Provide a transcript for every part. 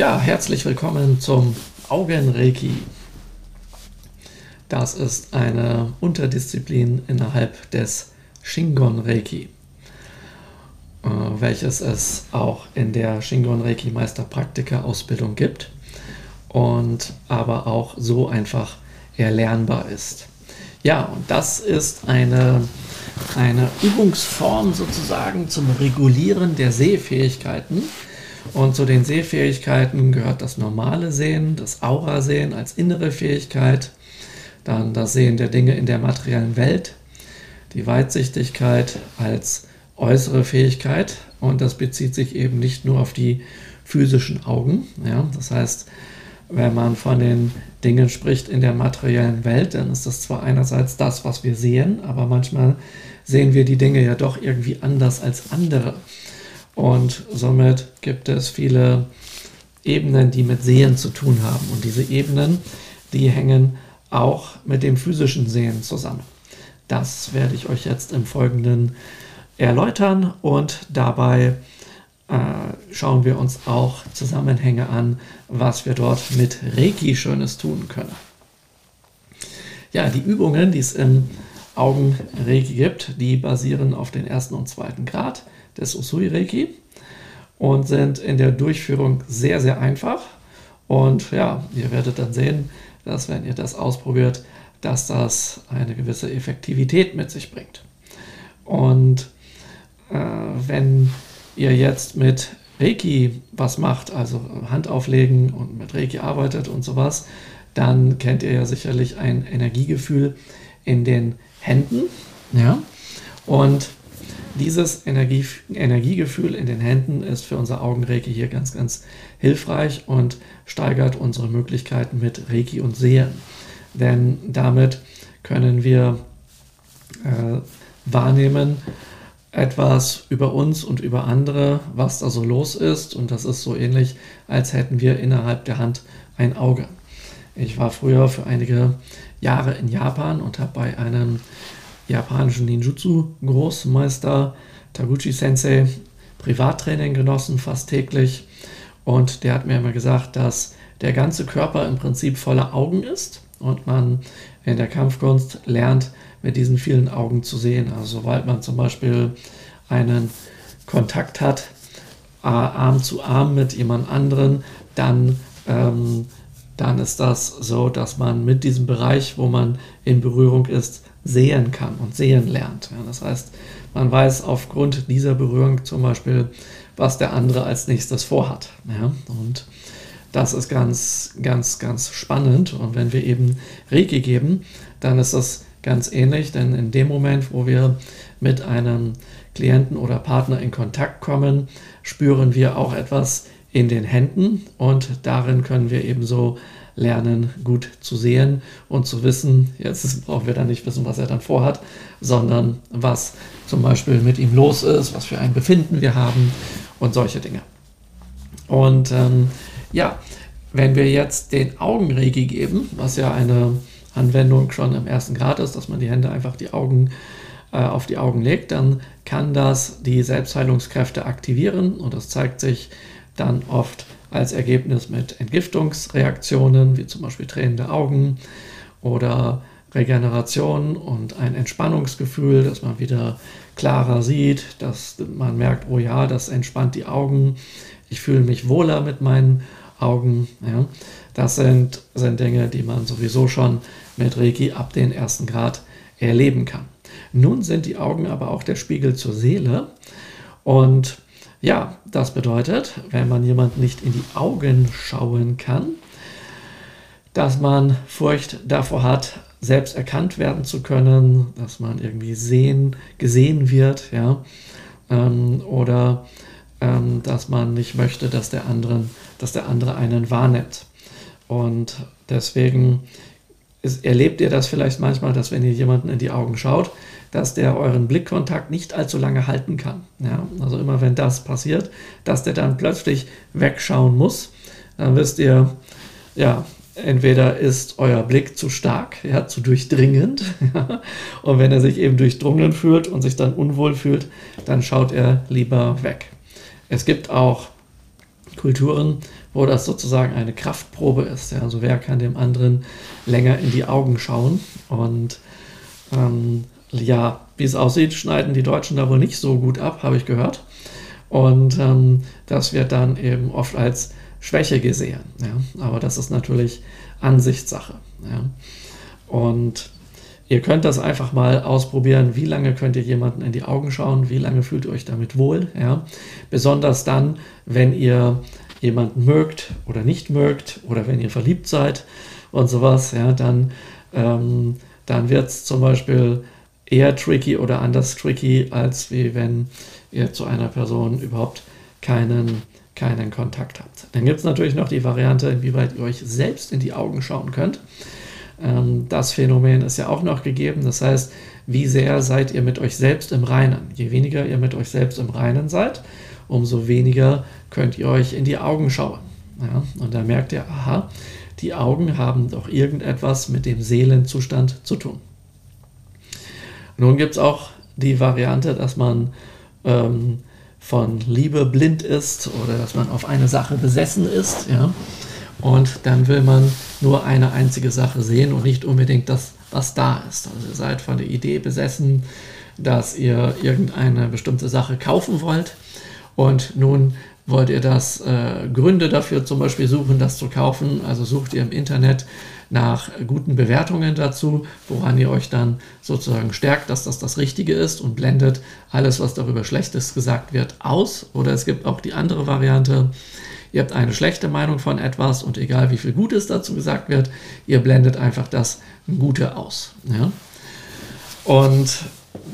Ja, herzlich willkommen zum Augenreiki. Das ist eine Unterdisziplin innerhalb des Shingon Reiki, äh, welches es auch in der Shingon Reiki Meisterpraktiker Ausbildung gibt und aber auch so einfach erlernbar ist. Ja, und das ist eine, eine Übungsform sozusagen zum Regulieren der Sehfähigkeiten und zu den Sehfähigkeiten gehört das normale Sehen, das Aura-Sehen als innere Fähigkeit, dann das Sehen der Dinge in der materiellen Welt, die Weitsichtigkeit als äußere Fähigkeit und das bezieht sich eben nicht nur auf die physischen Augen. Ja? Das heißt, wenn man von den Dingen spricht in der materiellen Welt, dann ist das zwar einerseits das, was wir sehen, aber manchmal sehen wir die Dinge ja doch irgendwie anders als andere. Und somit gibt es viele Ebenen, die mit Sehen zu tun haben. Und diese Ebenen, die hängen auch mit dem physischen Sehen zusammen. Das werde ich euch jetzt im Folgenden erläutern und dabei äh, schauen wir uns auch Zusammenhänge an, was wir dort mit Reiki Schönes tun können. Ja, die Übungen, die es im Augenreiki gibt, die basieren auf den ersten und zweiten Grad des Usui Reiki und sind in der Durchführung sehr, sehr einfach. Und ja, ihr werdet dann sehen, dass wenn ihr das ausprobiert, dass das eine gewisse Effektivität mit sich bringt. Und äh, wenn ihr jetzt mit Reiki was macht, also Hand auflegen und mit Reiki arbeitet und sowas, dann kennt ihr ja sicherlich ein Energiegefühl in den Händen. Ja? Und dieses Energie, Energiegefühl in den Händen ist für unser Augenreiki hier ganz, ganz hilfreich und steigert unsere Möglichkeiten mit Reiki und Sehen. Denn damit können wir äh, wahrnehmen etwas über uns und über andere, was da so los ist. Und das ist so ähnlich, als hätten wir innerhalb der Hand ein Auge. Ich war früher für einige Jahre in Japan und habe bei einem japanischen Ninjutsu-Großmeister Taguchi Sensei Privattraining genossen, fast täglich. Und der hat mir immer gesagt, dass der ganze Körper im Prinzip voller Augen ist und man in der Kampfkunst lernt, mit diesen vielen Augen zu sehen. Also sobald man zum Beispiel einen Kontakt hat, Arm zu Arm mit jemand anderen, dann ähm, dann ist das so, dass man mit diesem Bereich, wo man in Berührung ist, sehen kann und sehen lernt. Ja, das heißt, man weiß aufgrund dieser Berührung zum Beispiel, was der andere als nächstes vorhat. Ja, und das ist ganz, ganz, ganz spannend. Und wenn wir eben Reiki geben, dann ist das ganz ähnlich, denn in dem Moment, wo wir mit einem Klienten oder Partner in Kontakt kommen, spüren wir auch etwas in den Händen und darin können wir ebenso lernen, gut zu sehen und zu wissen, jetzt brauchen wir dann nicht wissen, was er dann vorhat, sondern was zum Beispiel mit ihm los ist, was für ein Befinden wir haben und solche Dinge. Und ähm, ja, wenn wir jetzt den Augenregi geben, was ja eine Anwendung schon im ersten Grad ist, dass man die Hände einfach die Augen äh, auf die Augen legt, dann kann das die Selbstheilungskräfte aktivieren und das zeigt sich dann oft als Ergebnis mit Entgiftungsreaktionen, wie zum Beispiel tränende Augen oder Regeneration und ein Entspannungsgefühl, dass man wieder klarer sieht, dass man merkt, oh ja, das entspannt die Augen, ich fühle mich wohler mit meinen Augen. Ja. Das sind, sind Dinge, die man sowieso schon mit Reiki ab den ersten Grad erleben kann. Nun sind die Augen aber auch der Spiegel zur Seele und ja, das bedeutet, wenn man jemand nicht in die Augen schauen kann, dass man Furcht davor hat, selbst erkannt werden zu können, dass man irgendwie sehen, gesehen wird, ja, ähm, oder ähm, dass man nicht möchte, dass der, anderen, dass der andere einen wahrnimmt. Und deswegen ist, erlebt ihr das vielleicht manchmal, dass wenn ihr jemanden in die Augen schaut, dass der euren Blickkontakt nicht allzu lange halten kann. Ja, also immer wenn das passiert, dass der dann plötzlich wegschauen muss, dann wisst ihr, ja, entweder ist euer Blick zu stark, ja, zu durchdringend, und wenn er sich eben durchdrungen fühlt und sich dann unwohl fühlt, dann schaut er lieber weg. Es gibt auch Kulturen, wo das sozusagen eine Kraftprobe ist. Ja? Also wer kann dem anderen länger in die Augen schauen? Und ähm, ja, wie es aussieht, schneiden die Deutschen da wohl nicht so gut ab, habe ich gehört. Und ähm, das wird dann eben oft als Schwäche gesehen. Ja? Aber das ist natürlich Ansichtssache. Ja? Und ihr könnt das einfach mal ausprobieren. Wie lange könnt ihr jemanden in die Augen schauen? Wie lange fühlt ihr euch damit wohl? Ja? Besonders dann, wenn ihr jemanden mögt oder nicht mögt oder wenn ihr verliebt seid und sowas, ja, dann, ähm, dann wird es zum Beispiel eher tricky oder anders tricky, als wie wenn ihr zu einer Person überhaupt keinen, keinen Kontakt habt. Dann gibt es natürlich noch die Variante, inwieweit ihr euch selbst in die Augen schauen könnt. Ähm, das Phänomen ist ja auch noch gegeben. Das heißt, wie sehr seid ihr mit euch selbst im Reinen? Je weniger ihr mit euch selbst im Reinen seid, umso weniger könnt ihr euch in die Augen schauen. Ja? Und da merkt ihr, aha, die Augen haben doch irgendetwas mit dem Seelenzustand zu tun. Nun gibt es auch die Variante, dass man ähm, von Liebe blind ist oder dass man auf eine Sache besessen ist. Ja? Und dann will man nur eine einzige Sache sehen und nicht unbedingt das, was da ist. Also ihr seid von der Idee besessen, dass ihr irgendeine bestimmte Sache kaufen wollt und nun wollt ihr das äh, Gründe dafür zum Beispiel suchen, das zu kaufen. Also sucht ihr im Internet nach guten Bewertungen dazu, woran ihr euch dann sozusagen stärkt, dass das das Richtige ist und blendet alles, was darüber Schlechtes gesagt wird, aus. Oder es gibt auch die andere Variante. Ihr habt eine schlechte Meinung von etwas und egal wie viel Gutes dazu gesagt wird, ihr blendet einfach das Gute aus. Ja? Und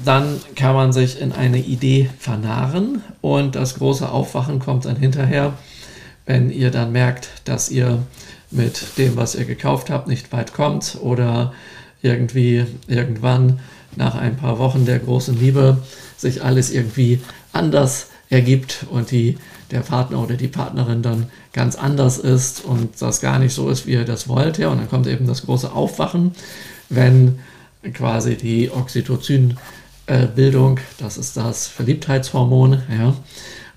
dann kann man sich in eine Idee vernarren und das große Aufwachen kommt dann hinterher, wenn ihr dann merkt, dass ihr mit dem, was ihr gekauft habt, nicht weit kommt oder irgendwie irgendwann nach ein paar Wochen der großen Liebe sich alles irgendwie anders ergibt und die, der Partner oder die Partnerin dann ganz anders ist und das gar nicht so ist, wie ihr das wollt. Ja, und dann kommt eben das große Aufwachen, wenn quasi die Oxytocin-Bildung, das ist das Verliebtheitshormon, ja,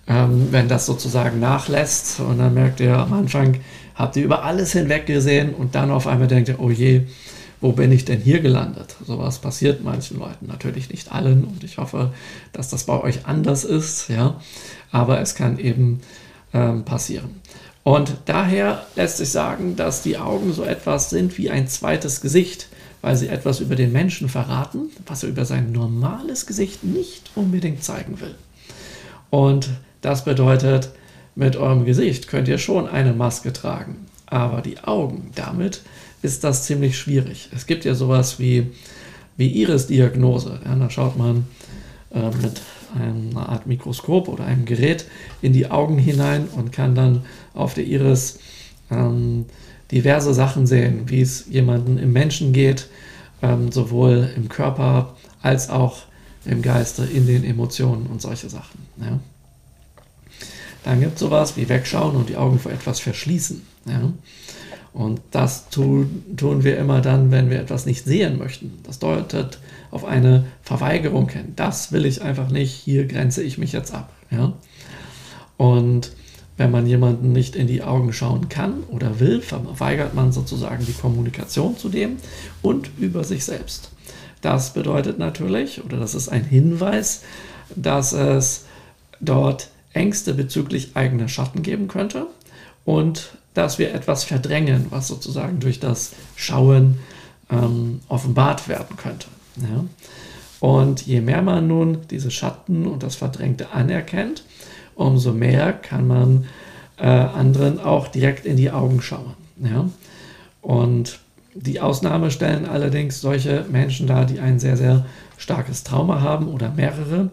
ähm, wenn das sozusagen nachlässt und dann merkt ihr am Anfang, habt ihr über alles hinweg gesehen und dann auf einmal denkt ihr, oh je, wo bin ich denn hier gelandet? Sowas passiert manchen Leuten, natürlich nicht allen und ich hoffe, dass das bei euch anders ist, ja, aber es kann eben ähm, passieren. Und daher lässt sich sagen, dass die Augen so etwas sind wie ein zweites Gesicht, weil sie etwas über den Menschen verraten, was er über sein normales Gesicht nicht unbedingt zeigen will. Und das bedeutet, mit eurem Gesicht könnt ihr schon eine Maske tragen, aber die Augen, damit ist das ziemlich schwierig. Es gibt ja sowas wie, wie Iris-Diagnose. Ja, da schaut man äh, mit einer Art Mikroskop oder einem Gerät in die Augen hinein und kann dann auf der Iris ähm, diverse Sachen sehen, wie es jemanden im Menschen geht, ähm, sowohl im Körper als auch im Geiste, in den Emotionen und solche Sachen. Ja. Dann gibt es sowas wie wegschauen und die Augen vor etwas verschließen. Ja? Und das tun, tun wir immer dann, wenn wir etwas nicht sehen möchten. Das deutet auf eine Verweigerung hin. Das will ich einfach nicht, hier grenze ich mich jetzt ab. Ja? Und wenn man jemanden nicht in die Augen schauen kann oder will, verweigert man sozusagen die Kommunikation zu dem und über sich selbst. Das bedeutet natürlich, oder das ist ein Hinweis, dass es dort Ängste bezüglich eigener Schatten geben könnte und dass wir etwas verdrängen, was sozusagen durch das Schauen ähm, offenbart werden könnte. Ja? Und je mehr man nun diese Schatten und das Verdrängte anerkennt, umso mehr kann man äh, anderen auch direkt in die Augen schauen. Ja? Und die Ausnahme stellen allerdings solche Menschen dar, die ein sehr, sehr starkes Trauma haben oder mehrere.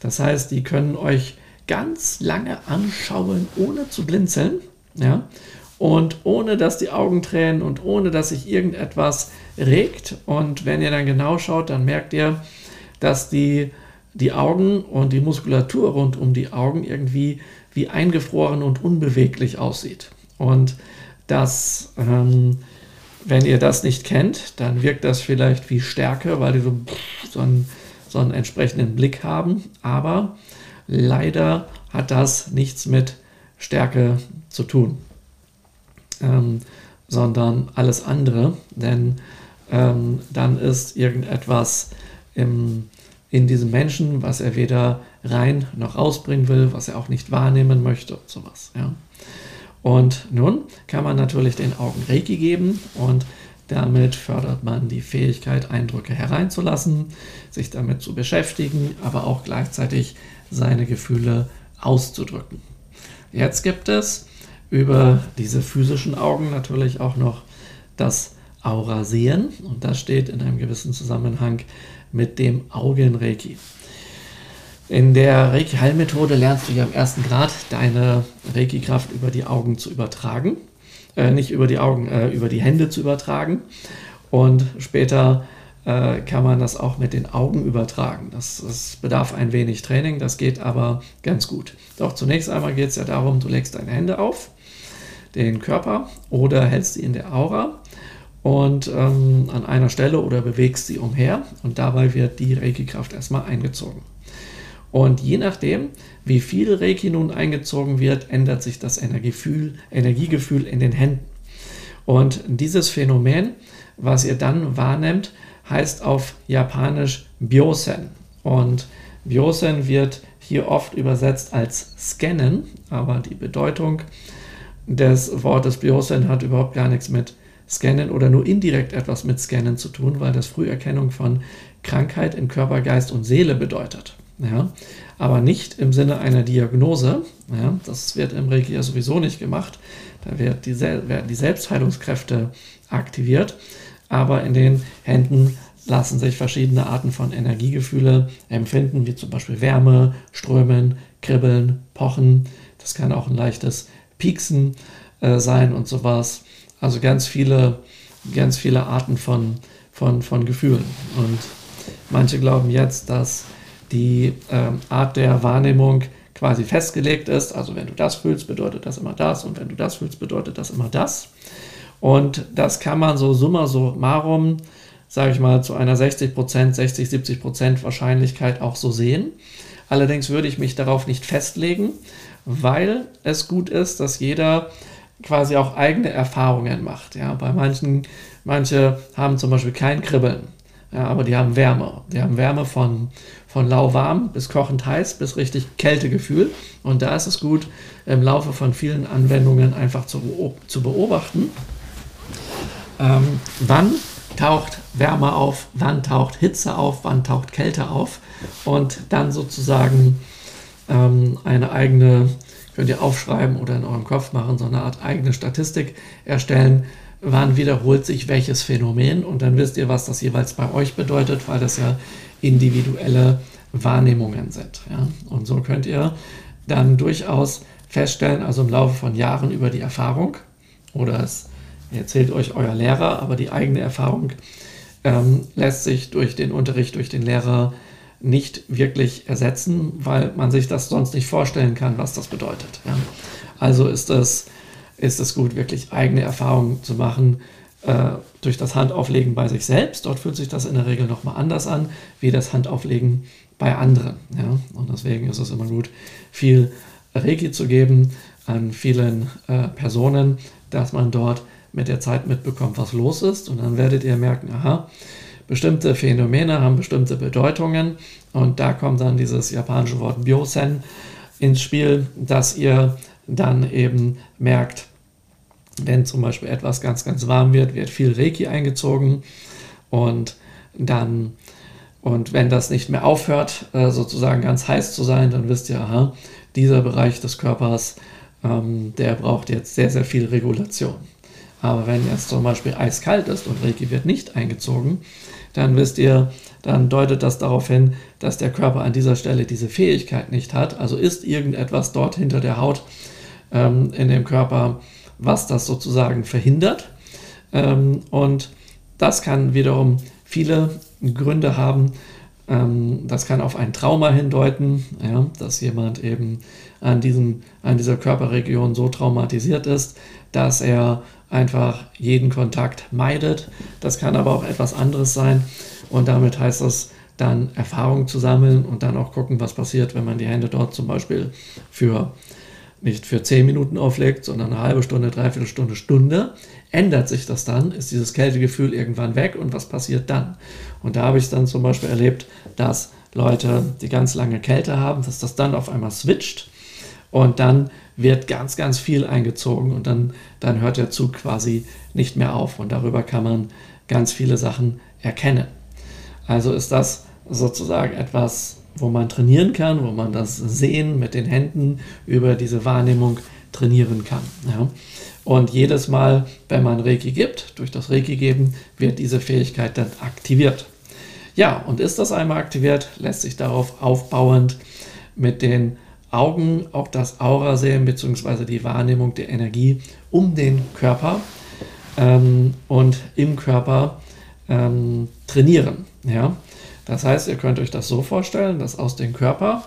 Das heißt, die können euch ganz lange anschauen, ohne zu blinzeln. Ja? Und ohne dass die Augen tränen und ohne dass sich irgendetwas regt. Und wenn ihr dann genau schaut, dann merkt ihr, dass die, die Augen und die Muskulatur rund um die Augen irgendwie wie eingefroren und unbeweglich aussieht. Und das, ähm, wenn ihr das nicht kennt, dann wirkt das vielleicht wie Stärke, weil die so, so, einen, so einen entsprechenden Blick haben. Aber Leider hat das nichts mit Stärke zu tun, ähm, sondern alles andere, denn ähm, dann ist irgendetwas im, in diesem Menschen, was er weder rein noch rausbringen will, was er auch nicht wahrnehmen möchte und sowas. Ja. Und nun kann man natürlich den Augen Reiki geben und damit fördert man die Fähigkeit, Eindrücke hereinzulassen, sich damit zu beschäftigen, aber auch gleichzeitig seine Gefühle auszudrücken. Jetzt gibt es über diese physischen Augen natürlich auch noch das Aura sehen und das steht in einem gewissen Zusammenhang mit dem Augenreiki. In der Reiki-Heilmethode lernst du ja im ersten Grad deine Reiki-Kraft über die Augen zu übertragen. Äh, nicht über die Augen, äh, über die Hände zu übertragen. Und später äh, kann man das auch mit den Augen übertragen. Das, das, bedarf ein wenig Training, das geht aber ganz gut. Doch zunächst einmal geht es ja darum, du legst deine Hände auf, den Körper oder hältst sie in der Aura und ähm, an einer Stelle oder bewegst sie umher und dabei wird die Reiki-Kraft erstmal eingezogen. Und je nachdem, wie viel Reiki nun eingezogen wird, ändert sich das Energiegefühl, Energiegefühl in den Händen. Und dieses Phänomen, was ihr dann wahrnehmt, heißt auf Japanisch Byosen. Und Byosen wird hier oft übersetzt als Scannen, aber die Bedeutung des Wortes Byosen hat überhaupt gar nichts mit Scannen oder nur indirekt etwas mit Scannen zu tun, weil das Früherkennung von Krankheit in Körper, Geist und Seele bedeutet. Ja, aber nicht im Sinne einer Diagnose. Ja, das wird im Reiki ja sowieso nicht gemacht. Da wird die, werden die Selbstheilungskräfte aktiviert. Aber in den Händen lassen sich verschiedene Arten von Energiegefühle empfinden, wie zum Beispiel Wärme, Strömen, Kribbeln, Pochen. Das kann auch ein leichtes Pieksen äh, sein und sowas. Also ganz viele, ganz viele Arten von, von, von Gefühlen. Und manche glauben jetzt, dass die ähm, Art der Wahrnehmung quasi festgelegt ist. Also wenn du das fühlst, bedeutet das immer das und wenn du das fühlst, bedeutet das immer das. Und das kann man so summa summarum, sage ich mal, zu einer 60%, 60, 70% Wahrscheinlichkeit auch so sehen. Allerdings würde ich mich darauf nicht festlegen, weil es gut ist, dass jeder quasi auch eigene Erfahrungen macht. Ja, bei manchen, manche haben zum Beispiel kein Kribbeln, ja, aber die haben Wärme. Die haben Wärme von, von lauwarm bis kochend heiß bis richtig Kältegefühl. Und da ist es gut, im Laufe von vielen Anwendungen einfach zu, zu beobachten, ähm, wann taucht Wärme auf, wann taucht Hitze auf, wann taucht Kälte auf und dann sozusagen ähm, eine eigene könnt ihr aufschreiben oder in eurem Kopf machen, so eine Art eigene Statistik erstellen, wann wiederholt sich welches Phänomen und dann wisst ihr, was das jeweils bei euch bedeutet, weil das ja individuelle Wahrnehmungen sind. Ja? Und so könnt ihr dann durchaus feststellen, also im Laufe von Jahren über die Erfahrung, oder es erzählt euch euer Lehrer, aber die eigene Erfahrung ähm, lässt sich durch den Unterricht, durch den Lehrer nicht wirklich ersetzen, weil man sich das sonst nicht vorstellen kann, was das bedeutet. Ja. Also ist es, ist gut, wirklich eigene Erfahrungen zu machen äh, durch das Handauflegen bei sich selbst. Dort fühlt sich das in der Regel nochmal anders an, wie das Handauflegen bei anderen. Ja. Und deswegen ist es immer gut, viel Reiki zu geben an vielen äh, Personen, dass man dort mit der Zeit mitbekommt, was los ist. Und dann werdet ihr merken, aha, bestimmte Phänomene haben bestimmte Bedeutungen und da kommt dann dieses japanische Wort Byosen ins Spiel, dass ihr dann eben merkt, wenn zum Beispiel etwas ganz, ganz warm wird, wird viel Reiki eingezogen und dann und wenn das nicht mehr aufhört, äh, sozusagen ganz heiß zu sein, dann wisst ihr, aha, dieser Bereich des Körpers, ähm, der braucht jetzt sehr, sehr viel Regulation. Aber wenn es zum Beispiel eiskalt ist und Reiki wird nicht eingezogen, dann wisst ihr, dann deutet das darauf hin, dass der Körper an dieser Stelle diese Fähigkeit nicht hat. Also ist irgendetwas dort hinter der Haut ähm, in dem Körper, was das sozusagen verhindert. Ähm, und das kann wiederum viele Gründe haben. Ähm, das kann auf ein Trauma hindeuten, ja, dass jemand eben an, diesem, an dieser Körperregion so traumatisiert ist, dass er einfach jeden Kontakt meidet. Das kann aber auch etwas anderes sein. Und damit heißt das dann Erfahrung zu sammeln und dann auch gucken, was passiert, wenn man die Hände dort zum Beispiel für nicht für 10 Minuten auflegt, sondern eine halbe Stunde, dreiviertel Stunde, Stunde, ändert sich das dann, ist dieses Kältegefühl irgendwann weg und was passiert dann? Und da habe ich dann zum Beispiel erlebt, dass Leute, die ganz lange Kälte haben, dass das dann auf einmal switcht und dann wird ganz, ganz viel eingezogen und dann, dann hört der Zug quasi nicht mehr auf und darüber kann man ganz viele Sachen erkennen. Also ist das sozusagen etwas, wo man trainieren kann, wo man das Sehen mit den Händen über diese Wahrnehmung trainieren kann. Ja. Und jedes Mal, wenn man Reiki gibt, durch das Reiki geben, wird diese Fähigkeit dann aktiviert. Ja, und ist das einmal aktiviert, lässt sich darauf aufbauend mit den Augen auch das Aura sehen, beziehungsweise die Wahrnehmung der Energie um den Körper ähm, und im Körper ähm, trainieren. Ja? Das heißt, ihr könnt euch das so vorstellen, dass aus dem Körper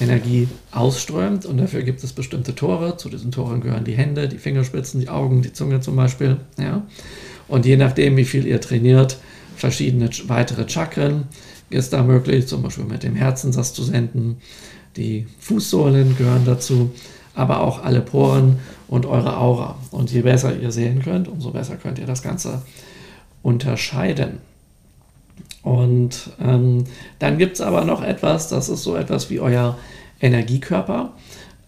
Energie ausströmt und dafür gibt es bestimmte Tore. Zu diesen Toren gehören die Hände, die Fingerspitzen, die Augen, die Zunge zum Beispiel. Ja? Und je nachdem, wie viel ihr trainiert, verschiedene weitere Chakren ist da möglich, zum Beispiel mit dem Herzen das zu senden. Die Fußsohlen gehören dazu, aber auch alle Poren und eure Aura. Und je besser ihr sehen könnt, umso besser könnt ihr das Ganze unterscheiden. Und ähm, dann gibt es aber noch etwas, das ist so etwas wie euer Energiekörper,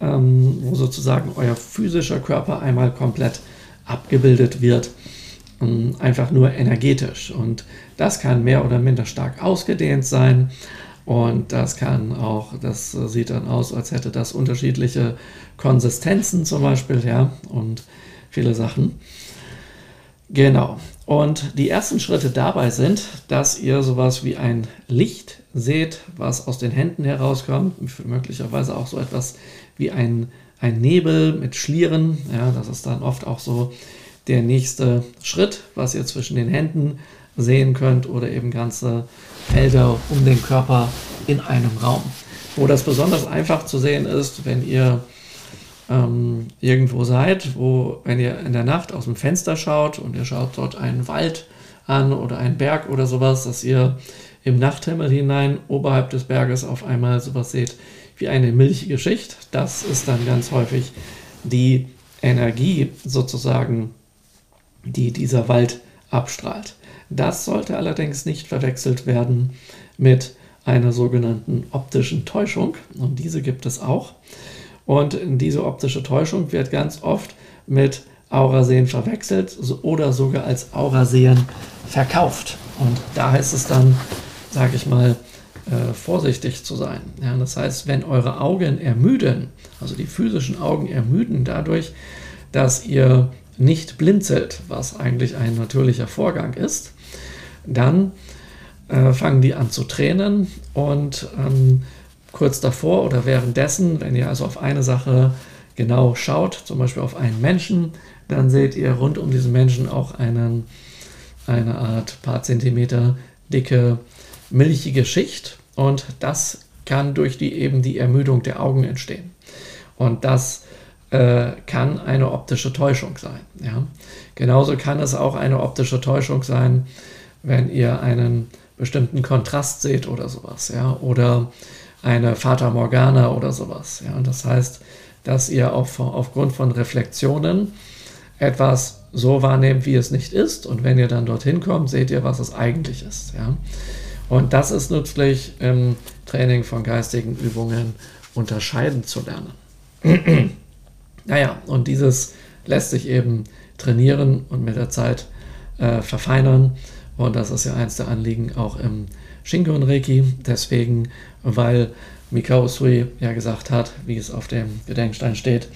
ähm, wo sozusagen euer physischer Körper einmal komplett abgebildet wird, ähm, einfach nur energetisch. Und das kann mehr oder minder stark ausgedehnt sein. Und das kann auch, das sieht dann aus, als hätte das unterschiedliche Konsistenzen zum Beispiel, ja, und viele Sachen. Genau. Und die ersten Schritte dabei sind, dass ihr sowas wie ein Licht seht, was aus den Händen herauskommt, möglicherweise auch so etwas wie ein, ein Nebel mit Schlieren. Ja, das ist dann oft auch so der nächste Schritt, was ihr zwischen den Händen sehen könnt oder eben ganze Felder um den Körper in einem Raum. Wo das besonders einfach zu sehen ist, wenn ihr ähm, irgendwo seid, wo, wenn ihr in der Nacht aus dem Fenster schaut und ihr schaut dort einen Wald an oder einen Berg oder sowas, dass ihr im Nachthimmel hinein oberhalb des Berges auf einmal sowas seht wie eine milchige Schicht. Das ist dann ganz häufig die Energie sozusagen, die dieser Wald abstrahlt. Das sollte allerdings nicht verwechselt werden mit einer sogenannten optischen Täuschung. Und diese gibt es auch. Und diese optische Täuschung wird ganz oft mit Aurasehen verwechselt oder sogar als Aurasehen verkauft. Und da heißt es dann, sage ich mal, äh, vorsichtig zu sein. Ja, das heißt, wenn eure Augen ermüden, also die physischen Augen ermüden dadurch, dass ihr nicht blinzelt, was eigentlich ein natürlicher Vorgang ist, dann äh, fangen die an zu tränen und ähm, kurz davor oder währenddessen, wenn ihr also auf eine Sache genau schaut, zum Beispiel auf einen Menschen, dann seht ihr rund um diesen Menschen auch einen, eine Art paar Zentimeter dicke milchige Schicht und das kann durch die eben die Ermüdung der Augen entstehen. Und das äh, kann eine optische Täuschung sein. Ja? Genauso kann es auch eine optische Täuschung sein, wenn ihr einen bestimmten Kontrast seht oder sowas, ja, oder eine Fata Morgana oder sowas. Ja? Und das heißt, dass ihr auf, aufgrund von Reflexionen etwas so wahrnehmt, wie es nicht ist. Und wenn ihr dann dorthin kommt, seht ihr, was es eigentlich ist. Ja? Und das ist nützlich im Training von geistigen Übungen unterscheiden zu lernen. Naja, und dieses lässt sich eben trainieren und mit der Zeit äh, verfeinern. Und das ist ja eins der Anliegen auch im Shingon Reiki. Deswegen, weil Mikao Sui ja gesagt hat, wie es auf dem Gedenkstein steht,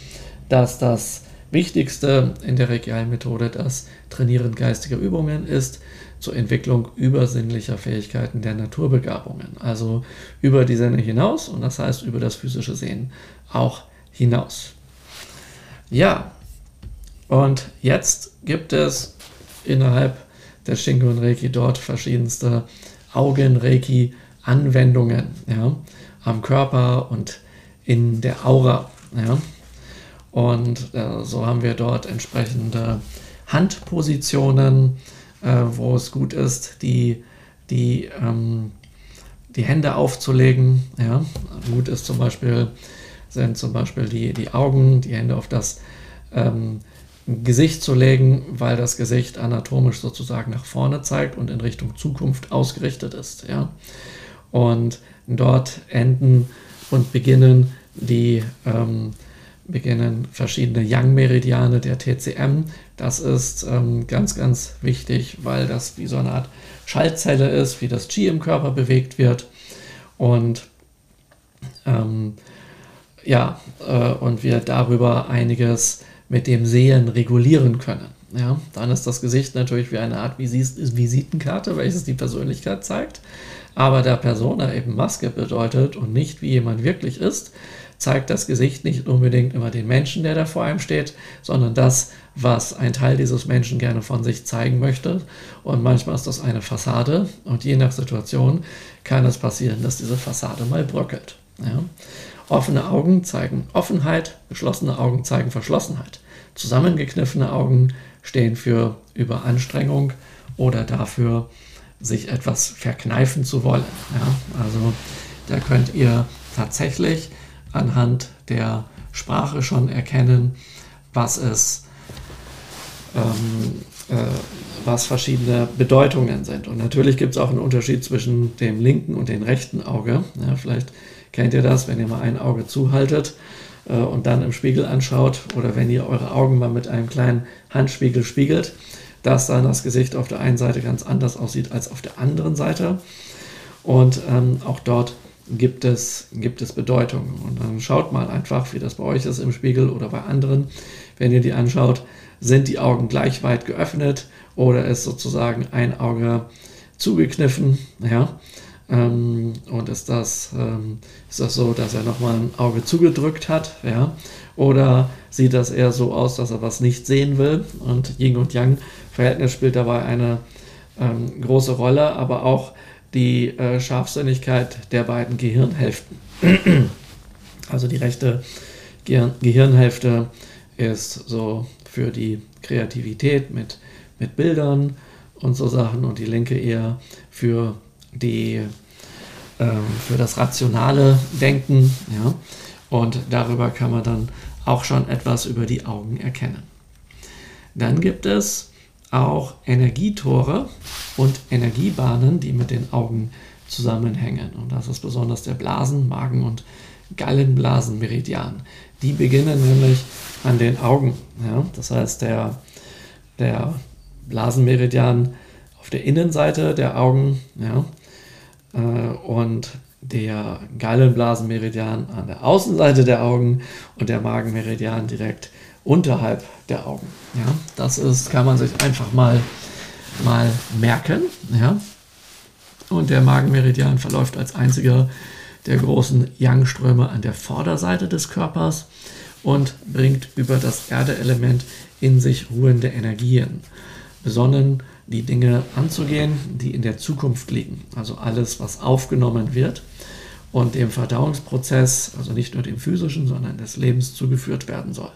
dass das Wichtigste in der Reiki-Methode das Trainieren geistiger Übungen ist zur Entwicklung übersinnlicher Fähigkeiten der Naturbegabungen. Also über die Sinne hinaus und das heißt über das physische Sehen auch hinaus. Ja, und jetzt gibt es innerhalb der Shingon Reiki dort verschiedenste Augen-Reiki-Anwendungen ja, am Körper und in der Aura. Ja. Und äh, so haben wir dort entsprechende Handpositionen, äh, wo es gut ist, die, die, ähm, die Hände aufzulegen. Ja. Gut ist zum Beispiel sind zum Beispiel die, die Augen, die Hände auf das ähm, Gesicht zu legen, weil das Gesicht anatomisch sozusagen nach vorne zeigt und in Richtung Zukunft ausgerichtet ist. Ja? Und dort enden und beginnen die ähm, beginnen verschiedene Yang-Meridiane der TCM. Das ist ähm, ganz, ganz wichtig, weil das wie so eine Art Schaltzelle ist, wie das Qi im Körper bewegt wird. Und ähm, ja, äh, und wir darüber einiges mit dem Sehen regulieren können. Ja, dann ist das Gesicht natürlich wie eine Art Visitenkarte, welches die Persönlichkeit zeigt. Aber da Persona eben Maske bedeutet und nicht wie jemand wirklich ist, zeigt das Gesicht nicht unbedingt immer den Menschen, der da vor einem steht, sondern das, was ein Teil dieses Menschen gerne von sich zeigen möchte. Und manchmal ist das eine Fassade und je nach Situation kann es passieren, dass diese Fassade mal bröckelt. Ja? Offene Augen zeigen Offenheit, geschlossene Augen zeigen Verschlossenheit. Zusammengekniffene Augen stehen für Überanstrengung oder dafür, sich etwas verkneifen zu wollen. Ja? Also da könnt ihr tatsächlich anhand der Sprache schon erkennen, was es ähm, äh, was verschiedene Bedeutungen sind. Und natürlich gibt es auch einen Unterschied zwischen dem linken und dem rechten Auge. Ja, vielleicht kennt ihr das, wenn ihr mal ein Auge zuhaltet äh, und dann im Spiegel anschaut oder wenn ihr eure Augen mal mit einem kleinen Handspiegel spiegelt, dass dann das Gesicht auf der einen Seite ganz anders aussieht als auf der anderen Seite. Und ähm, auch dort gibt es, gibt es Bedeutungen. Und dann schaut mal einfach, wie das bei euch ist im Spiegel oder bei anderen. Wenn ihr die anschaut, sind die Augen gleich weit geöffnet oder ist sozusagen ein Auge zugekniffen, ja. Ähm, und ist das, ähm, ist das so, dass er nochmal ein Auge zugedrückt hat, ja? Oder sieht das eher so aus, dass er was nicht sehen will? Und Yin und Yang Verhältnis spielt dabei eine ähm, große Rolle, aber auch die äh, Scharfsinnigkeit der beiden Gehirnhälften. also die rechte Gehirn Gehirnhälfte ist so für die Kreativität mit, mit Bildern und so Sachen und die linke eher für die ähm, für das rationale Denken, ja. Und darüber kann man dann auch schon etwas über die Augen erkennen. Dann gibt es auch Energietore und Energiebahnen, die mit den Augen zusammenhängen. Und das ist besonders der Blasen-, Magen- und Gallenblasenmeridian. Die beginnen nämlich an den Augen. Ja? Das heißt, der, der Blasenmeridian auf der Innenseite der Augen ja? Äh, und der Gallenblasenmeridian an der Außenseite der Augen und der Magenmeridian direkt unterhalb der Augen. Ja, das ist, kann man sich einfach mal, mal merken. Ja. Und der Magenmeridian verläuft als einziger der großen Yang-Ströme an der Vorderseite des Körpers und bringt über das Erdeelement in sich ruhende Energien, besonnen die Dinge anzugehen, die in der Zukunft liegen. Also alles, was aufgenommen wird und dem Verdauungsprozess, also nicht nur dem physischen, sondern des Lebens zugeführt werden soll.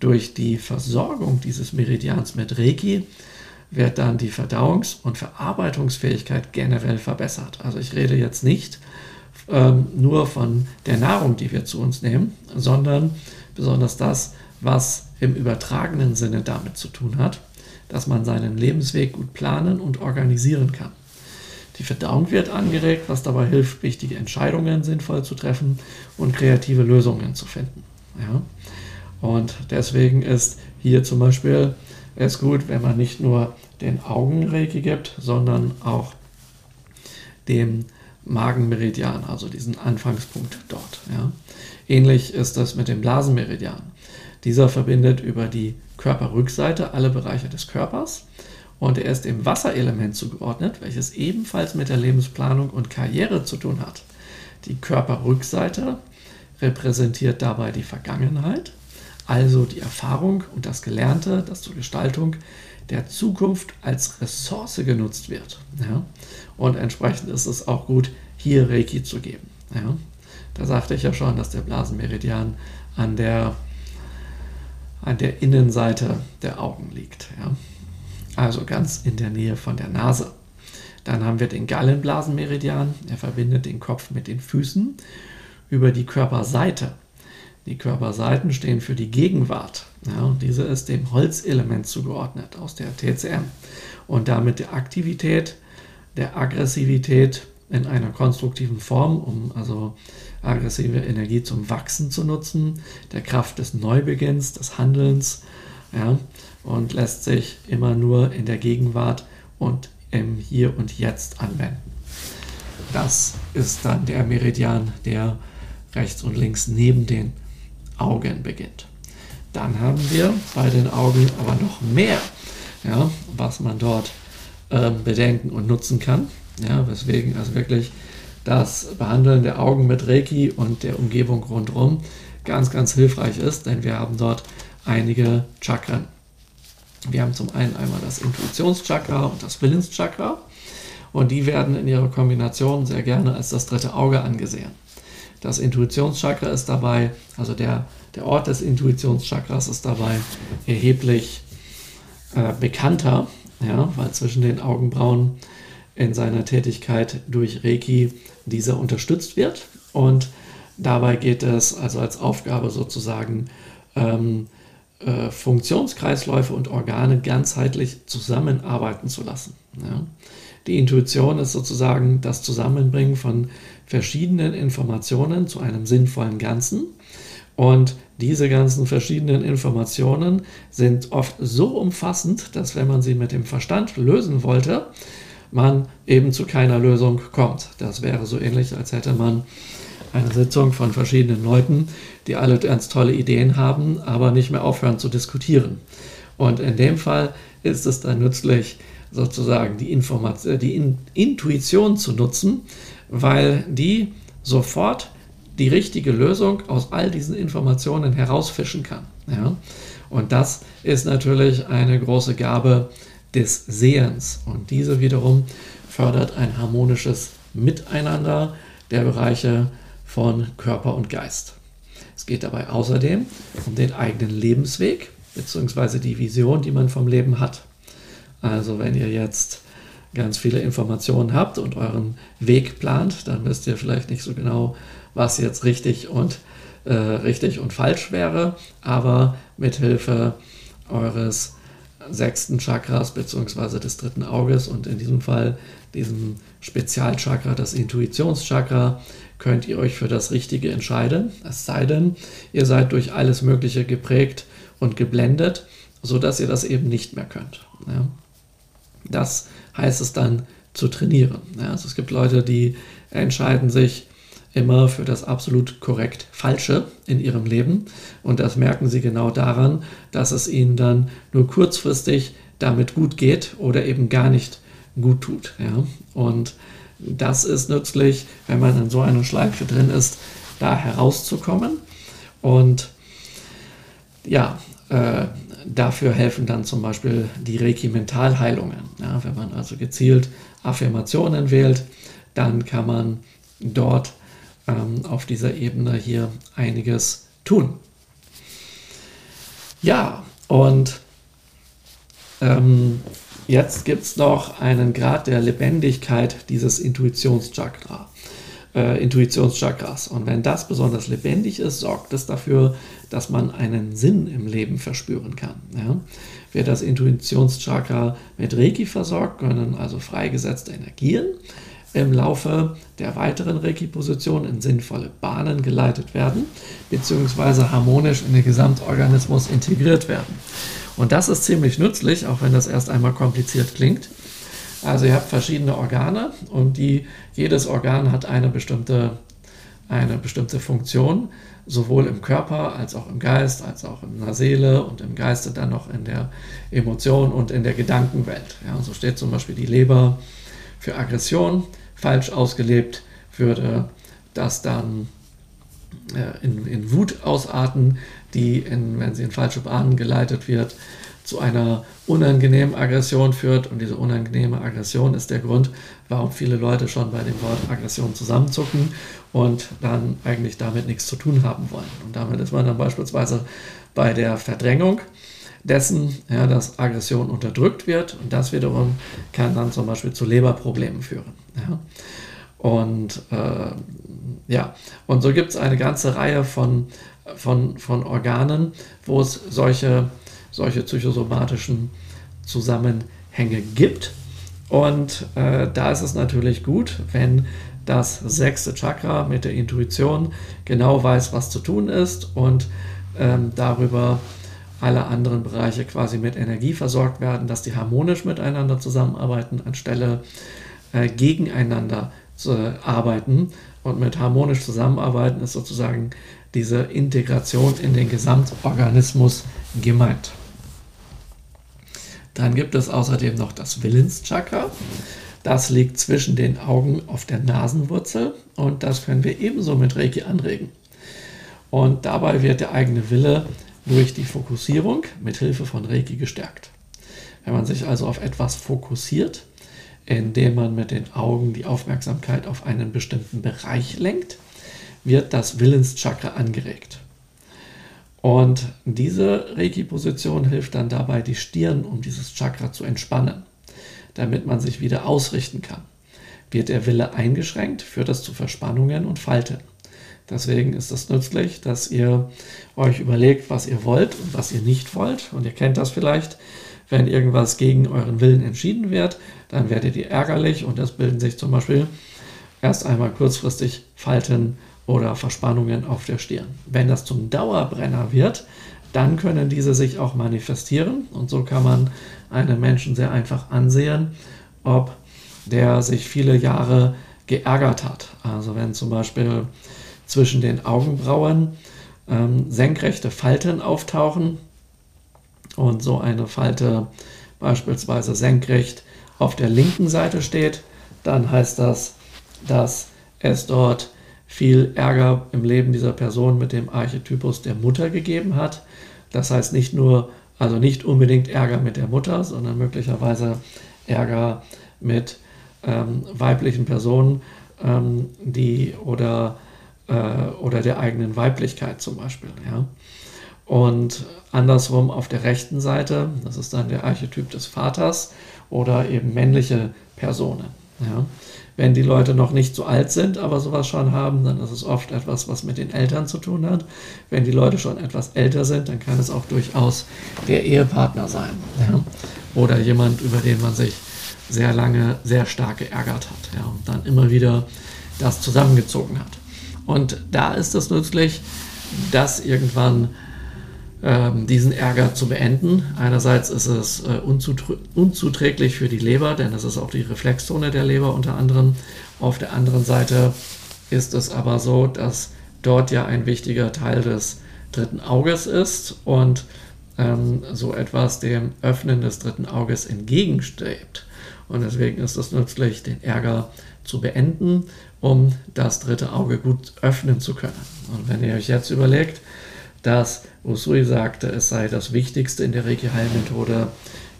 Durch die Versorgung dieses Meridians mit Reiki wird dann die Verdauungs- und Verarbeitungsfähigkeit generell verbessert. Also ich rede jetzt nicht ähm, nur von der Nahrung, die wir zu uns nehmen, sondern besonders das, was im übertragenen Sinne damit zu tun hat, dass man seinen Lebensweg gut planen und organisieren kann. Die Verdauung wird angeregt, was dabei hilft, wichtige Entscheidungen sinnvoll zu treffen und kreative Lösungen zu finden. Ja? Und deswegen ist hier zum Beispiel es gut, wenn man nicht nur den Augenreiki gibt, sondern auch dem Magenmeridian, also diesen Anfangspunkt dort. Ja. Ähnlich ist das mit dem Blasenmeridian. Dieser verbindet über die Körperrückseite alle Bereiche des Körpers und er ist dem Wasserelement zugeordnet, welches ebenfalls mit der Lebensplanung und Karriere zu tun hat. Die Körperrückseite repräsentiert dabei die Vergangenheit also die Erfahrung und das Gelernte, das zur Gestaltung der Zukunft als Ressource genutzt wird. Ja? Und entsprechend ist es auch gut, hier Reiki zu geben. Ja? Da sagte ich ja schon, dass der Blasenmeridian an der, an der Innenseite der Augen liegt. Ja? Also ganz in der Nähe von der Nase. Dann haben wir den Gallenblasenmeridian. Er verbindet den Kopf mit den Füßen über die Körperseite Die Körperseiten stehen für die Gegenwart. Ja, und diese ist dem Holzelement zugeordnet aus der TCM. Und damit der Aktivität, der Aggressivität in einer konstruktiven Form, um also aggressive Energie zum Wachsen zu nutzen, der Kraft des Neubeginns, des Handelns, ja, und lässt sich immer nur in der Gegenwart und im Hier und Jetzt anwenden. Das ist dann der Meridian, der rechts und links neben den Augen beginnt. Dann haben wir bei den Augen aber noch mehr, ja, was man dort äh, bedenken und nutzen kann. Ja, weswegen also wirklich das Behandeln der Augen mit Reiki und der Umgebung rundherum ganz, ganz hilfreich ist, denn wir haben dort einige Chakren. Wir haben zum einen einmal das Intuitionschakra und das Willenschakra und die werden in ihrer Kombination sehr gerne als das dritte Auge angesehen. Das Intuitionschakra ist dabei, also der, der Ort des Intuitionschakras ist dabei erheblich äh, bekannter, ja, weil zwischen den Augenbrauen in seiner Tätigkeit durch Reiki dieser unterstützt wird. Und dabei geht es also als Aufgabe sozusagen, ähm, äh, Funktionskreisläufe und Organe ganzheitlich zusammenarbeiten zu lassen. Ja. Die Intuition ist sozusagen das Zusammenbringen von verschiedenen Informationen zu einem sinnvollen Ganzen. Und diese ganzen verschiedenen Informationen sind oft so umfassend, dass wenn man sie mit dem Verstand lösen wollte, man eben zu keiner Lösung kommt. Das wäre so ähnlich, als hätte man eine Sitzung von verschiedenen Leuten, die alle ganz tolle Ideen haben, aber nicht mehr aufhören zu diskutieren. Und in dem Fall ist es dann nützlich, sozusagen die, Information, die In Intuition zu nutzen, weil die sofort die richtige Lösung aus all diesen Informationen herausfischen kann. Ja? Und das ist natürlich eine große Gabe des Sehens. Und diese wiederum fördert ein harmonisches Miteinander der Bereiche von Körper und Geist. Es geht dabei außerdem um den eigenen Lebensweg bzw. die Vision, die man vom Leben hat. Also wenn ihr jetzt ganz viele Informationen habt und euren Weg plant, dann wisst ihr vielleicht nicht so genau, was jetzt richtig und äh, richtig und falsch wäre, aber mit Hilfe eures sechsten Chakras bzw. des dritten Auges und in diesem Fall diesem Spezialchakra, das Intuitionschakra, könnt ihr euch für das Richtige entscheiden. Es sei denn, ihr seid durch alles Mögliche geprägt und geblendet, sodass ihr das eben nicht mehr könnt. Ja. Das heißt es dann zu trainieren. Ja, also es gibt Leute, die entscheiden sich immer für das absolut korrekt Falsche in ihrem Leben und das merken sie genau daran, dass es ihnen dann nur kurzfristig damit gut geht oder eben gar nicht gut tut. Ja? Und das ist nützlich, wenn man in so einer Schleife drin ist, da herauszukommen. Und ja, äh, dafür helfen dann zum Beispiel die Reiki-Mentalheilungen. Ja, wenn man also gezielt Affirmationen wählt, dann kann man dort ähm, auf dieser Ebene hier einiges tun. Ja, und ähm, jetzt gibt es noch einen Grad der Lebendigkeit dieses Intuitionschakra äh, Intuitionschakras. Und wenn das besonders lebendig ist, sorgt es dafür, dass man einen Sinn im Leben verspüren kann. Ja? Wer das Intuitionschakra mit Reiki versorgt, können also freigesetzte Energien im Laufe der weiteren Reiki-Positionen in sinnvolle Bahnen geleitet werden, beziehungsweise harmonisch in den Gesamtorganismus integriert werden. Und das ist ziemlich nützlich, auch wenn das erst einmal kompliziert klingt. Also ihr habt verschiedene Organe und die, jedes Organ hat eine bestimmte, eine bestimmte Funktion, sowohl im Körper als auch im Geist, als auch in der Seele und im Geiste dann noch in der Emotion und in der Gedankenwelt. Ja, so steht zum Beispiel die Leber für Aggression. Falsch ausgelebt würde das dann äh, in, in Wut ausarten, die, in, wenn sie in falsche Bahnen geleitet wird, zu einer unangenehmen Aggression führt. Und diese unangenehme Aggression ist der Grund, warum viele Leute schon bei dem Wort Aggression zusammenzucken und dann eigentlich damit nichts zu tun haben wollen. Und damit ist man dann beispielsweise bei der Verdrängung dessen, ja, dass Aggression unterdrückt wird. Und das wiederum kann dann zum Beispiel zu Leberproblemen führen. Ja. Und äh, ja, und so gibt es eine ganze Reihe von von, von Organen, wo es solche, solche psychosomatischen Zusammenhänge gibt. Und äh, da ist es natürlich gut, wenn das sechste Chakra mit der Intuition genau weiß, was zu tun ist und ähm, darüber alle anderen Bereiche quasi mit Energie versorgt werden, dass die harmonisch miteinander zusammenarbeiten, anstelle äh, gegeneinander zu arbeiten. Und mit harmonisch zusammenarbeiten ist sozusagen diese Integration in den Gesamtorganismus gemeint. Dann gibt es außerdem noch das Willenschakra. Das liegt zwischen den Augen auf der Nasenwurzel und das können wir ebenso mit Reiki anregen. Und dabei wird der eigene Wille durch die Fokussierung mit Hilfe von Reiki gestärkt. Wenn man sich also auf etwas fokussiert, indem man mit den Augen die Aufmerksamkeit auf einen bestimmten Bereich lenkt, wird das Willenschakra angeregt. Und diese Reiki-Position hilft dann dabei, die Stirn um dieses Chakra zu entspannen, damit man sich wieder ausrichten kann. Wird der Wille eingeschränkt, führt das zu Verspannungen und Falten. Deswegen ist es nützlich, dass ihr euch überlegt, was ihr wollt und was ihr nicht wollt. Und ihr kennt das vielleicht, wenn irgendwas gegen euren Willen entschieden wird, dann werdet ihr ärgerlich und es bilden sich zum Beispiel erst einmal kurzfristig Falten oder Verspannungen auf der Stirn. Wenn das zum Dauerbrenner wird, dann können diese sich auch manifestieren und so kann man einen Menschen sehr einfach ansehen, ob der sich viele Jahre geärgert hat. Also wenn zum Beispiel zwischen den Augenbrauen ähm, senkrechte Falten auftauchen und so eine Falte beispielsweise senkrecht auf der linken Seite steht, dann heißt das, dass es dort viel Ärger im Leben dieser Person mit dem Archetypus der Mutter gegeben hat. Das heißt nicht nur, also nicht unbedingt Ärger mit der Mutter, sondern möglicherweise Ärger mit ähm, weiblichen Personen, ähm, die oder, äh, oder der eigenen Weiblichkeit zum Beispiel. Ja. Und andersrum auf der rechten Seite, das ist dann der Archetyp des Vaters oder eben männliche Personen. Ja. Wenn die Leute noch nicht so alt sind, aber sowas schon haben, dann ist es oft etwas, was mit den Eltern zu tun hat. Wenn die Leute schon etwas älter sind, dann kann es auch durchaus der Ehepartner sein. Ja. Oder jemand, über den man sich sehr lange sehr stark geärgert hat ja, und dann immer wieder das zusammengezogen hat. Und da ist es nützlich, dass irgendwann ähm, diesen Ärger zu beenden. Einerseits ist es äh, unzuträglich für die Leber, denn das ist auch die Reflexzone der Leber unter anderem. Auf der anderen Seite ist es aber so, dass dort ja ein wichtiger Teil des dritten Auges ist und ähm, so etwas dem Öffnen des dritten Auges entgegenstrebt. Und deswegen ist es nützlich, den Ärger zu beenden, um das dritte Auge gut öffnen zu können. Und wenn ihr euch jetzt überlegt, dass Usui sagte, es sei das Wichtigste in der Reiki-Heilmethode,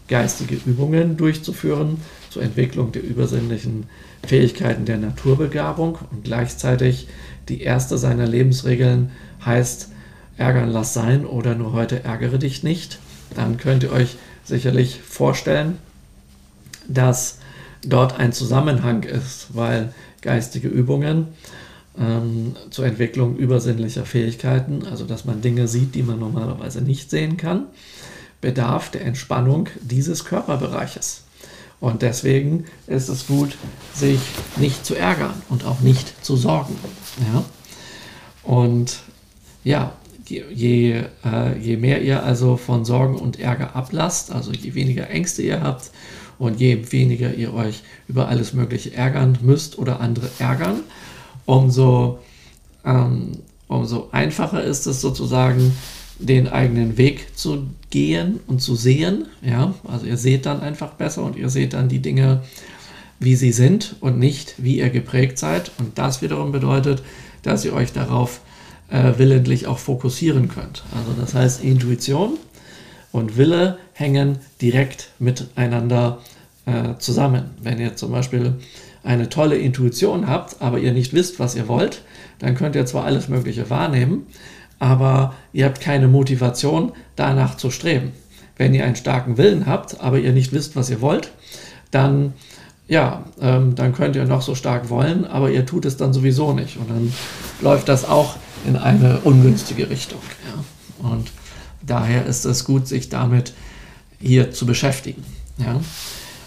geistige Übungen durchzuführen zur Entwicklung der übersinnlichen Fähigkeiten der Naturbegabung und gleichzeitig die erste seiner Lebensregeln heißt, ärgern lass sein oder nur heute ärgere dich nicht, dann könnt ihr euch sicherlich vorstellen, dass dort ein Zusammenhang ist, weil geistige Übungen ähm, zur Entwicklung übersinnlicher Fähigkeiten, also dass man Dinge sieht, die man normalerweise nicht sehen kann, bedarf der Entspannung dieses Körperbereiches. Und deswegen ist es gut, sich nicht zu ärgern und auch nicht zu sorgen. Ja? Und ja, je, äh, je mehr ihr also von Sorgen und Ärger ablasst, also je weniger Ängste ihr habt und je weniger ihr euch über alles Mögliche ärgern müsst oder andere ärgern, umso, ähm, umso einfacher ist es sozusagen, den eigenen Weg zu gehen und zu sehen. Ja, also ihr seht dann einfach besser und ihr seht dann die Dinge, wie sie sind und nicht, wie ihr geprägt seid. Und das wiederum bedeutet, dass ihr euch darauf äh, willentlich auch fokussieren könnt. Also das heißt, Intuition und Wille hängen direkt miteinander äh, zusammen. Wenn ihr zum Beispiel eine tolle Intuition habt, aber ihr nicht wisst, was ihr wollt, dann könnt ihr zwar alles Mögliche wahrnehmen, aber ihr habt keine Motivation, danach zu streben. Wenn ihr einen starken Willen habt, aber ihr nicht wisst, was ihr wollt, dann ja, ähm, dann könnt ihr noch so stark wollen, aber ihr tut es dann sowieso nicht. Und dann läuft das auch in eine ungünstige Richtung. Ja. Und daher ist es gut, sich damit hier zu beschäftigen. Ja.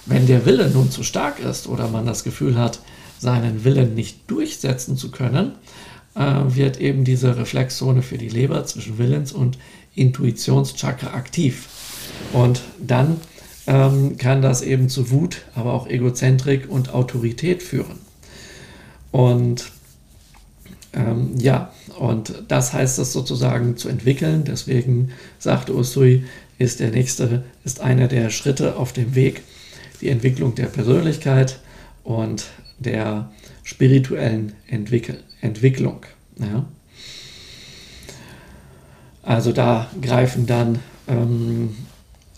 Wenn der Wille nun zu stark ist oder man das Gefühl hat, seinen Willen nicht durchsetzen zu können, äh, wird eben diese Reflexzone für die Leber zwischen Willens- und Intuitionschakra aktiv. Und dann ähm, kann das eben zu Wut, aber auch Egozentrik und Autorität führen. Und ähm, ja, und das heißt es sozusagen zu entwickeln. Deswegen sagte Usui, ist der nächste, ist einer der Schritte auf dem Weg, die Entwicklung der Persönlichkeit und der spirituellen Entwickel Entwicklung. Ja. Also da greifen dann ähm,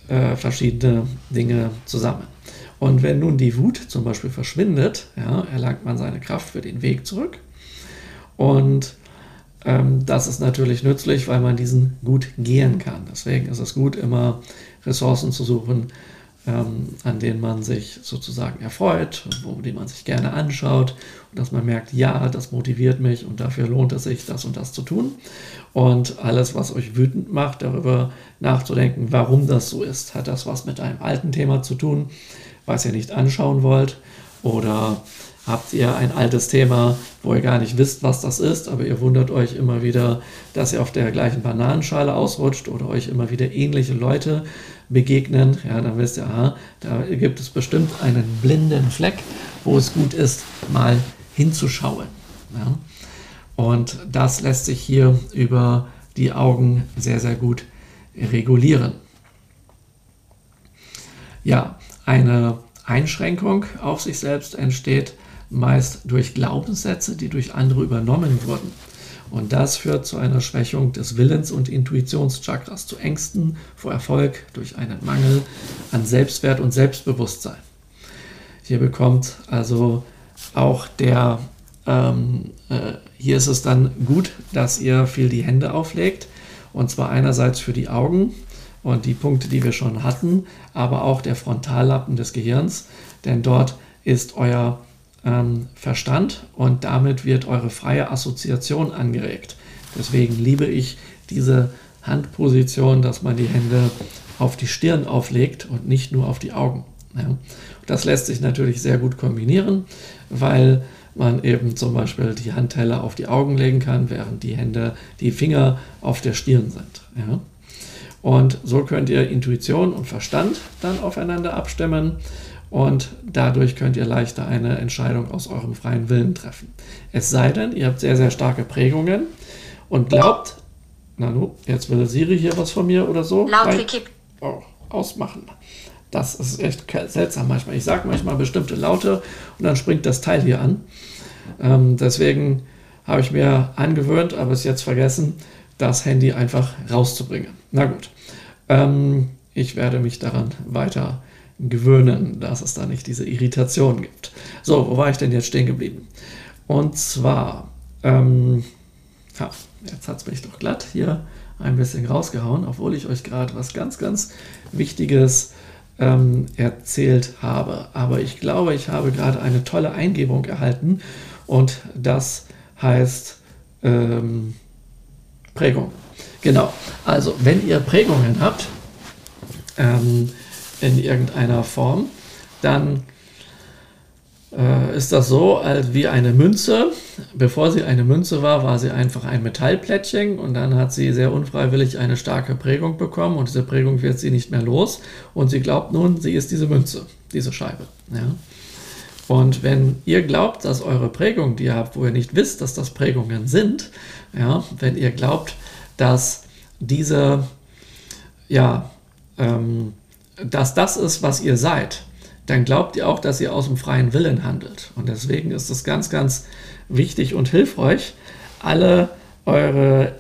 äh, verschiedene Dinge zusammen. Und wenn nun die Wut zum Beispiel verschwindet, ja, erlangt man seine Kraft für den Weg zurück. Und ähm, das ist natürlich nützlich, weil man diesen gut gehen kann. Deswegen ist es gut, immer Ressourcen zu suchen, ähm, an denen man sich sozusagen erfreut, wo, die man sich gerne anschaut und dass man merkt, ja, das motiviert mich und dafür lohnt es sich, das und das zu tun. Und alles, was euch wütend macht, darüber nachzudenken, warum das so ist. Hat das was mit einem alten Thema zu tun, was ihr nicht anschauen wollt? Oder habt ihr ein altes Thema, wo ihr gar nicht wisst, was das ist, aber ihr wundert euch immer wieder, dass ihr auf der gleichen Bananenschale ausrutscht oder euch immer wieder ähnliche Leute begegnen, ja, dann wisst ihr, aha, da gibt es bestimmt einen blinden Fleck, wo es gut ist, mal hinzuschauen. Ja. Und das lässt sich hier über die Augen sehr, sehr gut regulieren. Ja, eine Einschränkung auf sich selbst entsteht meist durch Glaubenssätze, die durch andere übernommen wurden. Und das führt zu einer Schwächung des Willens- und Intuitionschakras, zu Ängsten vor Erfolg durch einen Mangel an Selbstwert und Selbstbewusstsein. Hier bekommt also auch der, ähm, äh, hier ist es dann gut, dass ihr viel die Hände auflegt. Und zwar einerseits für die Augen und die Punkte, die wir schon hatten, aber auch der Frontallappen des Gehirns, denn dort ist euer ähm, Verstand und damit wird eure freie Assoziation angeregt. Deswegen liebe ich diese Handposition, dass man die Hände auf die Stirn auflegt und nicht nur auf die Augen. Ja. Das lässt sich natürlich sehr gut kombinieren, weil man eben zum Beispiel die Handteller auf die Augen legen kann, während die Hände, die Finger auf der Stirn sind. Ja. Und so könnt ihr Intuition und Verstand dann aufeinander abstimmen und dadurch könnt ihr leichter eine Entscheidung aus eurem freien Willen treffen. Es sei denn, ihr habt sehr, sehr starke Prägungen und glaubt, Nanu, jetzt will Siri hier was von mir oder so. Laut Wiki. Oh, ausmachen. Das ist echt seltsam manchmal. Ich sage manchmal bestimmte Laute und dann springt das Teil hier an. Ähm, deswegen habe ich mir angewöhnt, aber es jetzt vergessen, das Handy einfach rauszubringen. Na gut. Ähm, ich werde mich daran weiter gewöhnen, dass es da nicht diese Irritation gibt. So, wo war ich denn jetzt stehen geblieben? Und zwar, ähm, ja, jetzt hat es mich doch glatt hier ein bisschen rausgehauen, obwohl ich euch gerade was ganz, ganz Wichtiges ähm, erzählt habe. Aber ich glaube, ich habe gerade eine tolle Eingebung erhalten und das heißt ähm, Prägung. Genau, also wenn ihr Prägungen habt, ähm, in irgendeiner Form, dann äh, ist das so als wie eine Münze. Bevor sie eine Münze war, war sie einfach ein Metallplättchen und dann hat sie sehr unfreiwillig eine starke Prägung bekommen und diese Prägung wird sie nicht mehr los und sie glaubt nun, sie ist diese Münze, diese Scheibe. Ja. Und wenn ihr glaubt, dass eure Prägung, die ihr habt, wo ihr nicht wisst, dass das Prägungen sind, ja, wenn ihr glaubt, dass diese ja, ähm, dass das ist, was ihr seid, dann glaubt ihr auch, dass ihr aus dem freien Willen handelt. Und deswegen ist es ganz, ganz wichtig und hilfreich, alle eure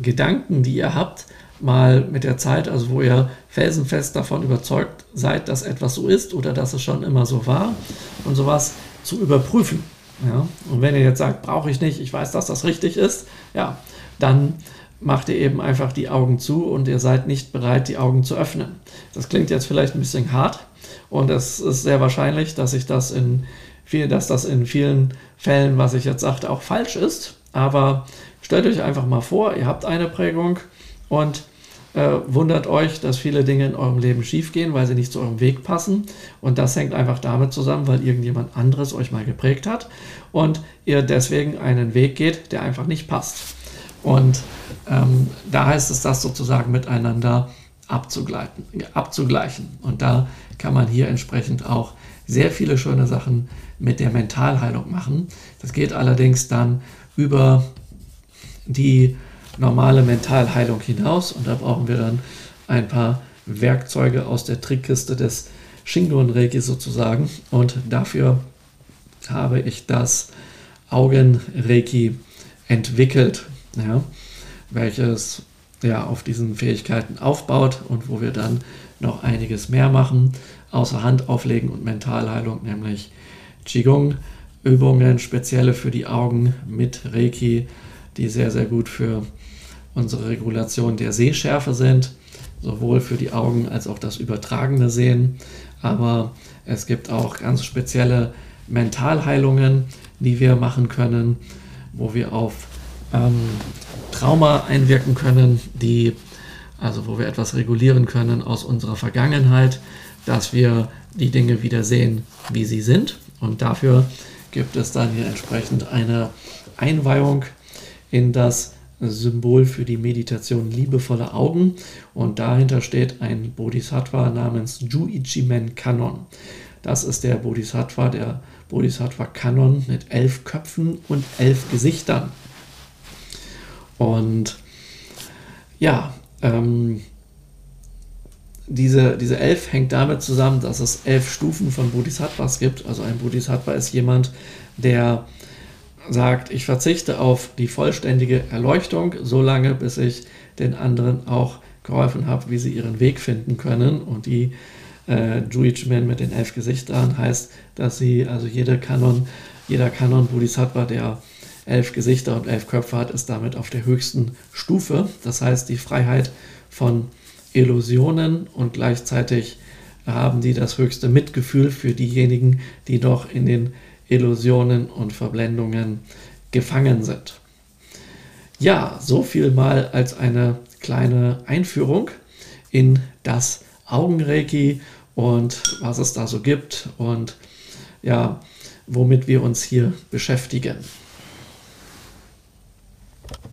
Gedanken, die ihr habt, mal mit der Zeit, also wo ihr felsenfest davon überzeugt seid, dass etwas so ist oder dass es schon immer so war und sowas zu überprüfen. Ja? Und wenn ihr jetzt sagt, brauche ich nicht, ich weiß, dass das richtig ist, ja, dann macht ihr eben einfach die Augen zu und ihr seid nicht bereit, die Augen zu öffnen. Das klingt jetzt vielleicht ein bisschen hart und es ist sehr wahrscheinlich, dass ich das in viel, dass das in vielen Fällen, was ich jetzt sagte, auch falsch ist. Aber stellt euch einfach mal vor, ihr habt eine Prägung und äh, wundert euch, dass viele Dinge in eurem Leben schiefgehen, weil sie nicht zu eurem Weg passen. Und das hängt einfach damit zusammen, weil irgendjemand anderes euch mal geprägt hat und ihr deswegen einen Weg geht, der einfach nicht passt. Und ähm, da heißt es, das sozusagen miteinander abzugleichen. Und da kann man hier entsprechend auch sehr viele schöne Sachen mit der Mentalheilung machen. Das geht allerdings dann über die normale Mentalheilung hinaus und da brauchen wir dann ein paar Werkzeuge aus der Trickkiste des Shingon Reiki sozusagen und dafür habe ich das Augen Reiki entwickelt, ja, welches ja auf diesen Fähigkeiten aufbaut und wo wir dann noch einiges mehr machen, außer Hand auflegen und Mentalheilung, nämlich Qigong Übungen, spezielle für die Augen mit Reiki, die sehr, sehr gut für unsere Regulation der Sehschärfe sind, sowohl für die Augen als auch das übertragene Sehen. Aber es gibt auch ganz spezielle Mentalheilungen, die wir machen können, wo wir auf ähm, Trauma einwirken können, die also wo wir etwas regulieren können aus unserer Vergangenheit, dass wir die Dinge wieder sehen, wie sie sind. Und dafür gibt es dann hier entsprechend eine Einweihung in das Symbol für die Meditation liebevolle Augen und dahinter steht ein Bodhisattva namens Juichimen Kanon. Das ist der Bodhisattva, der Bodhisattva Kanon mit elf Köpfen und elf Gesichtern. Und ja, ähm, diese, diese elf hängt damit zusammen, dass es elf Stufen von Bodhisattvas gibt. Also ein Bodhisattva ist jemand, der sagt, ich verzichte auf die vollständige Erleuchtung, solange bis ich den anderen auch geholfen habe, wie sie ihren Weg finden können. Und die äh, Juichmen mit den elf Gesichtern heißt, dass sie, also jede Kanon, jeder Kanon Bodhisattva, der elf Gesichter und elf Köpfe hat, ist damit auf der höchsten Stufe. Das heißt, die Freiheit von Illusionen und gleichzeitig haben die das höchste Mitgefühl für diejenigen, die doch in den Illusionen und Verblendungen gefangen sind. Ja, so viel mal als eine kleine Einführung in das Augenreiki und was es da so gibt und ja, womit wir uns hier beschäftigen.